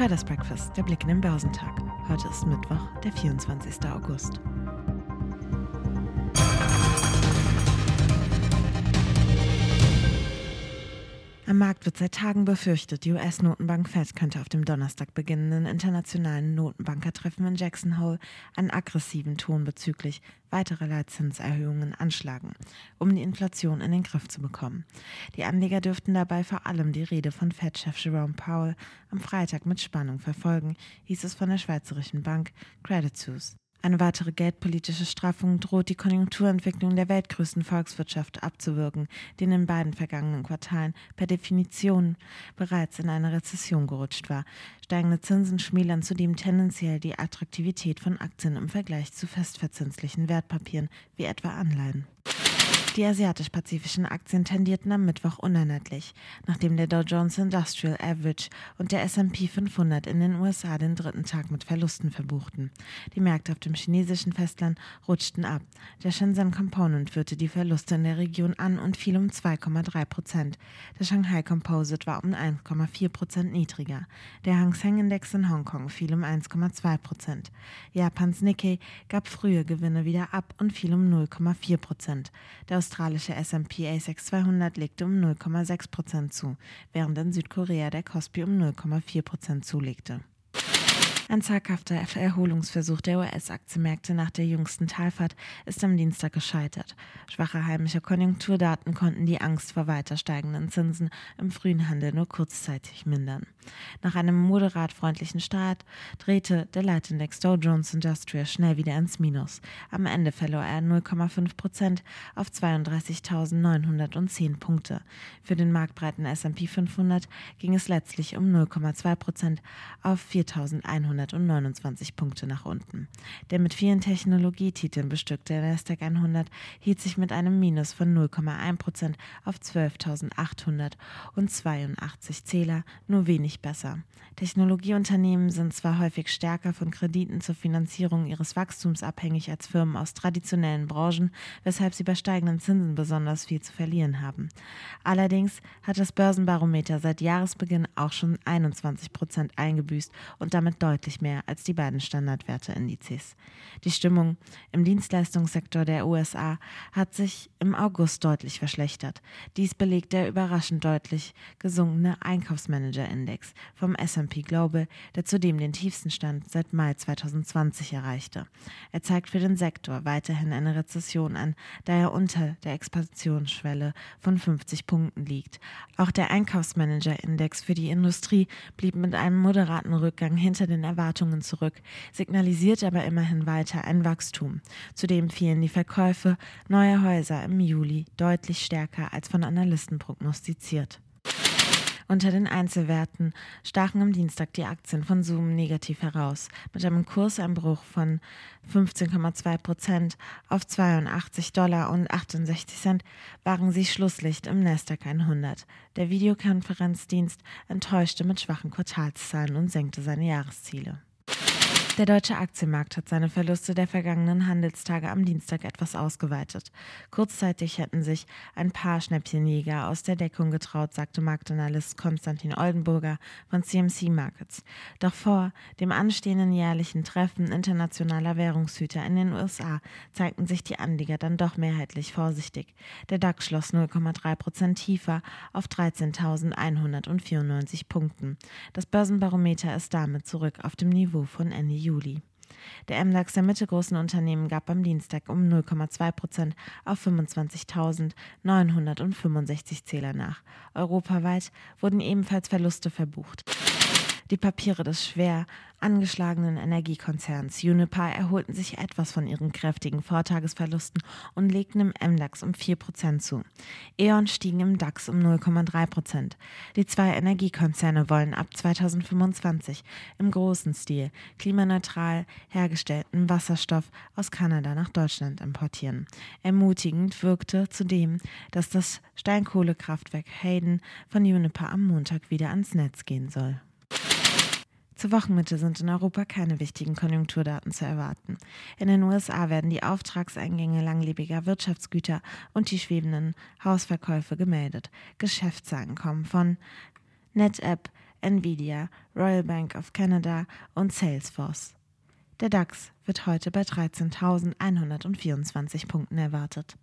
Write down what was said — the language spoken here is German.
Traders Breakfast, der Blick in den Börsentag. Heute ist Mittwoch, der 24. August. Am Markt wird seit Tagen befürchtet, die US-Notenbank Fed könnte auf dem Donnerstag beginnenden internationalen Notenbankertreffen in Jackson Hole einen aggressiven Ton bezüglich weiterer Leitzinserhöhungen anschlagen, um die Inflation in den Griff zu bekommen. Die Anleger dürften dabei vor allem die Rede von Fed-Chef Jerome Powell am Freitag mit Spannung verfolgen, hieß es von der schweizerischen Bank Credit Suisse. Eine weitere geldpolitische Straffung droht die Konjunkturentwicklung der weltgrößten Volkswirtschaft abzuwirken, die in den beiden vergangenen Quartalen per Definition bereits in eine Rezession gerutscht war. Steigende Zinsen schmälern zudem tendenziell die Attraktivität von Aktien im Vergleich zu festverzinslichen Wertpapieren wie etwa Anleihen. Die asiatisch-pazifischen Aktien tendierten am Mittwoch uneinheitlich, nachdem der Dow Jones Industrial Average und der S&P 500 in den USA den dritten Tag mit Verlusten verbuchten. Die Märkte auf dem chinesischen Festland rutschten ab. Der Shenzhen Component führte die Verluste in der Region an und fiel um 2,3 Prozent. Der Shanghai Composite war um 1,4 Prozent niedriger. Der Hang Seng Index in Hongkong fiel um 1,2 Prozent. Japans Nikkei gab frühe Gewinne wieder ab und fiel um 0,4 Prozent. Der australische S&P ASX 200 legte um 0,6 Prozent zu, während in Südkorea der Kospi um 0,4 Prozent zulegte. Ein zaghafter Erholungsversuch der US-Aktienmärkte nach der jüngsten Talfahrt ist am Dienstag gescheitert. Schwache heimische Konjunkturdaten konnten die Angst vor weiter steigenden Zinsen im frühen Handel nur kurzzeitig mindern. Nach einem moderat freundlichen Start drehte der Leitindex Dow Jones Industrial schnell wieder ins Minus. Am Ende verlor er 0,5 Prozent auf 32.910 Punkte. Für den marktbreiten S&P 500 ging es letztlich um 0,2 Prozent auf 4.100 229 Punkte nach unten. Der mit vielen Technologietiteln bestückte Nasdaq 100 hielt sich mit einem Minus von 0,1 Prozent auf 12.882 Zähler nur wenig besser. Technologieunternehmen sind zwar häufig stärker von Krediten zur Finanzierung ihres Wachstums abhängig als Firmen aus traditionellen Branchen, weshalb sie bei steigenden Zinsen besonders viel zu verlieren haben. Allerdings hat das Börsenbarometer seit Jahresbeginn auch schon 21 Prozent eingebüßt und damit deutlich deutlich mehr als die beiden Standardwerteindizes. Die Stimmung im Dienstleistungssektor der USA hat sich im August deutlich verschlechtert. Dies belegt der überraschend deutlich gesunkene Einkaufsmanager-Index vom S&P Global, der zudem den tiefsten Stand seit Mai 2020 erreichte. Er zeigt für den Sektor weiterhin eine Rezession an, da er unter der Expansionsschwelle von 50 Punkten liegt. Auch der Einkaufsmanager-Index für die Industrie blieb mit einem moderaten Rückgang hinter den Erwartungen Erwartungen zurück, signalisiert aber immerhin weiter ein Wachstum. Zudem fielen die Verkäufe neuer Häuser im Juli deutlich stärker als von Analysten prognostiziert. Unter den Einzelwerten stachen am Dienstag die Aktien von Zoom negativ heraus. Mit einem Kurseinbruch von 15,2 Prozent auf 82 Dollar und 68 Cent waren sie Schlusslicht im Nasdaq 100. Der Videokonferenzdienst enttäuschte mit schwachen Quartalszahlen und senkte seine Jahresziele. Der deutsche Aktienmarkt hat seine Verluste der vergangenen Handelstage am Dienstag etwas ausgeweitet. Kurzzeitig hätten sich ein paar Schnäppchenjäger aus der Deckung getraut, sagte Marktanalyst Konstantin Oldenburger von CMC Markets. Doch vor dem anstehenden jährlichen Treffen internationaler Währungshüter in den USA zeigten sich die Anleger dann doch mehrheitlich vorsichtig. Der DAX schloss 0,3 Prozent tiefer auf 13.194 Punkten. Das Börsenbarometer ist damit zurück auf dem Niveau von Juli. Juli. Der MDAX der mittelgroßen Unternehmen gab am Dienstag um 0,2 Prozent auf 25.965 Zähler nach. Europaweit wurden ebenfalls Verluste verbucht. Die Papiere des schwer angeschlagenen Energiekonzerns Uniper erholten sich etwas von ihren kräftigen Vortagesverlusten und legten im MDAX um 4% zu. E.ON stiegen im DAX um 0,3%. Die zwei Energiekonzerne wollen ab 2025 im großen Stil klimaneutral hergestellten Wasserstoff aus Kanada nach Deutschland importieren. Ermutigend wirkte zudem, dass das Steinkohlekraftwerk Hayden von Uniper am Montag wieder ans Netz gehen soll. Zur Wochenmitte sind in Europa keine wichtigen Konjunkturdaten zu erwarten. In den USA werden die Auftragseingänge langlebiger Wirtschaftsgüter und die schwebenden Hausverkäufe gemeldet. Geschäftszahlen kommen von NetApp, Nvidia, Royal Bank of Canada und Salesforce. Der DAX wird heute bei 13.124 Punkten erwartet.